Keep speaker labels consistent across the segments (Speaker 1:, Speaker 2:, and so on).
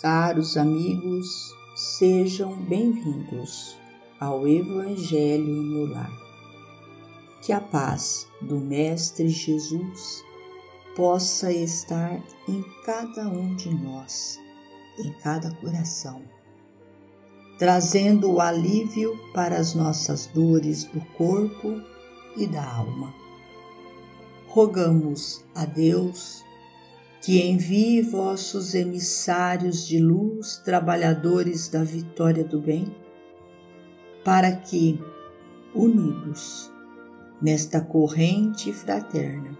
Speaker 1: Caros amigos, sejam bem-vindos ao Evangelho no Lar. Que a paz do Mestre Jesus possa estar em cada um de nós, em cada coração, trazendo o alívio para as nossas dores do corpo e da alma. Rogamos a Deus que envie vossos emissários de luz, trabalhadores da vitória do bem, para que, unidos nesta corrente fraterna,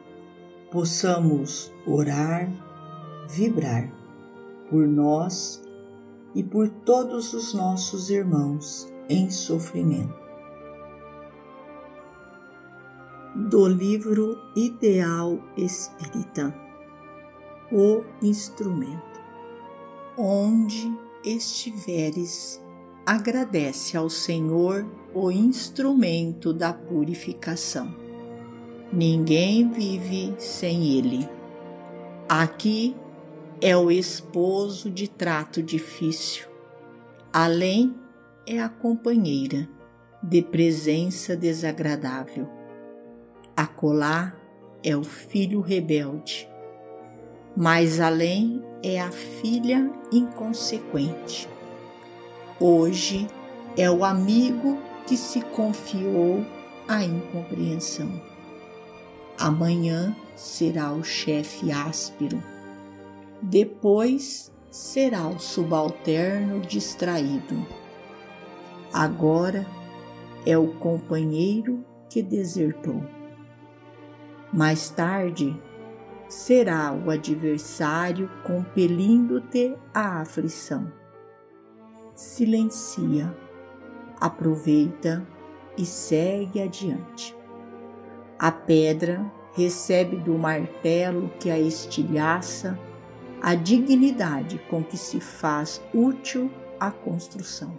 Speaker 1: possamos orar, vibrar por nós e por todos os nossos irmãos em sofrimento. Do livro Ideal Espírita o instrumento. Onde estiveres, agradece ao Senhor o instrumento da purificação. Ninguém vive sem ele. Aqui é o esposo de trato difícil. Além é a companheira de presença desagradável. Acolá é o filho rebelde mais além é a filha inconsequente. Hoje é o amigo que se confiou à incompreensão. Amanhã será o chefe áspero. Depois será o subalterno distraído. Agora é o companheiro que desertou. Mais tarde será o adversário compelindo-te à aflição. Silencia, aproveita e segue adiante. A pedra recebe do martelo que a estilhaça a dignidade com que se faz útil a construção.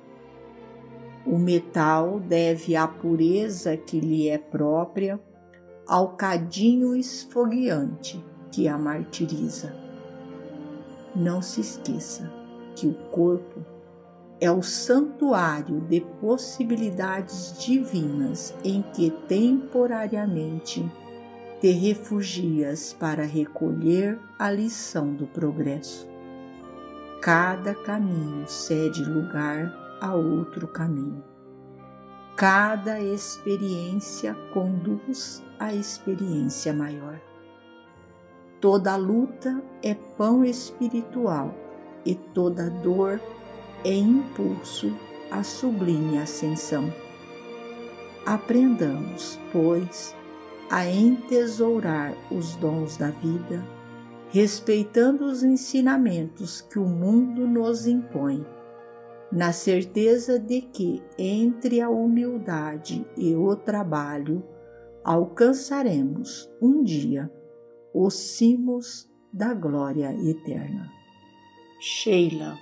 Speaker 1: O metal deve à pureza que lhe é própria ao cadinho esfogueante que a martiriza. Não se esqueça que o corpo é o santuário de possibilidades divinas em que temporariamente te refugias para recolher a lição do progresso. Cada caminho cede lugar a outro caminho. Cada experiência conduz à experiência maior. Toda luta é pão espiritual e toda dor é impulso à sublime ascensão. Aprendamos, pois, a entesourar os dons da vida, respeitando os ensinamentos que o mundo nos impõe, na certeza de que, entre a humildade e o trabalho, alcançaremos um dia os cimos da glória eterna. Sheila.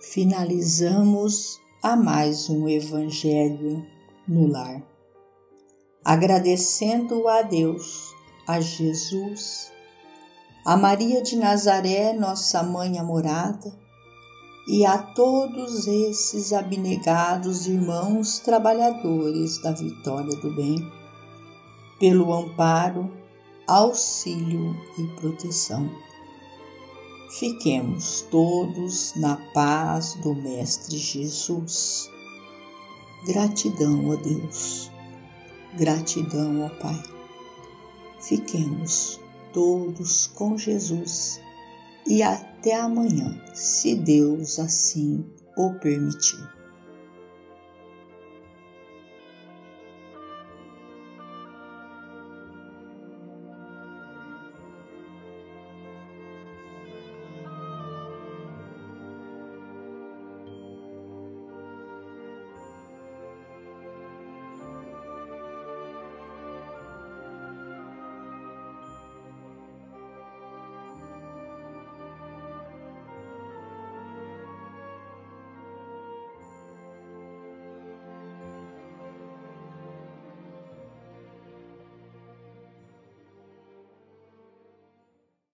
Speaker 1: Finalizamos a mais um Evangelho no lar, agradecendo a Deus, a Jesus, a Maria de Nazaré, nossa mãe amorada, e a todos esses abnegados irmãos trabalhadores da vitória do bem pelo amparo, auxílio e proteção. Fiquemos todos na paz do Mestre Jesus. Gratidão a Deus, gratidão ao Pai. Fiquemos todos com Jesus e até amanhã, se Deus assim o permitir.